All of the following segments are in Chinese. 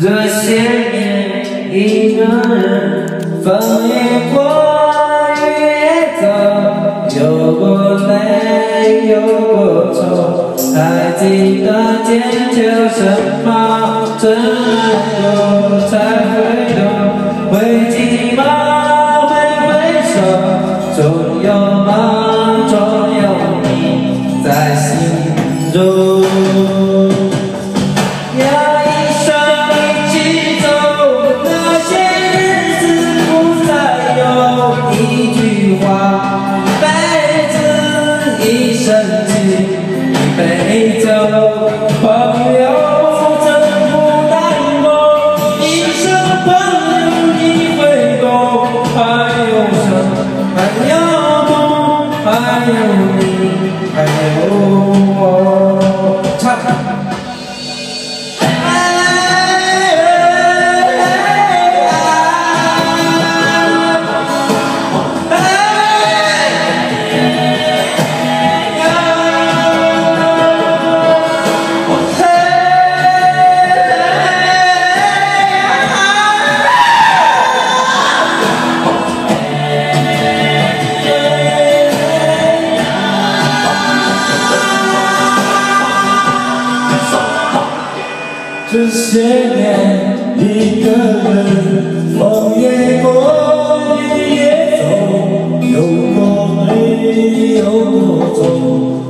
这些年，一个人，风也过，雨也走，有过泪，有过愁，还记得坚持什么？真爱过才会一句话，一辈子。一生情，一杯酒。朋友，不曾孤单过。一生朋友，一杯酒。还有什？还有梦，还有你，还有我。这些年，一个人，风也过，雨也走，有过悲，有过愁，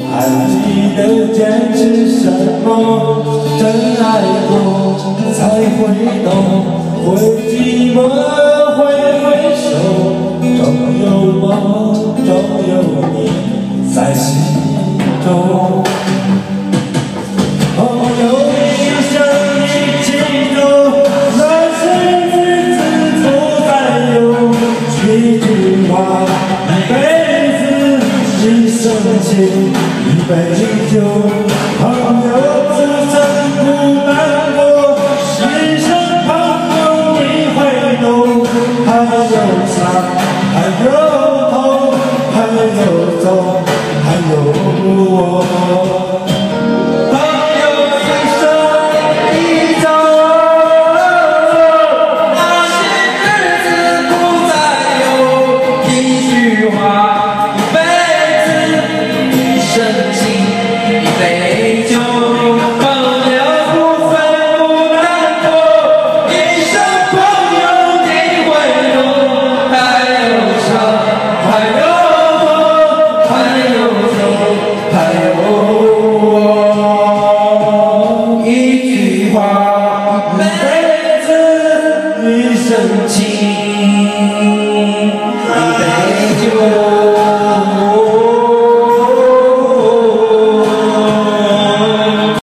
还记得坚持什么？真爱过才会懂，会寂寞，会回首，总有梦，总有你在心中。一杯敬酒，朋友自珍不难过，世上朋友你会懂，还有伤，还有痛，还有走，还有我。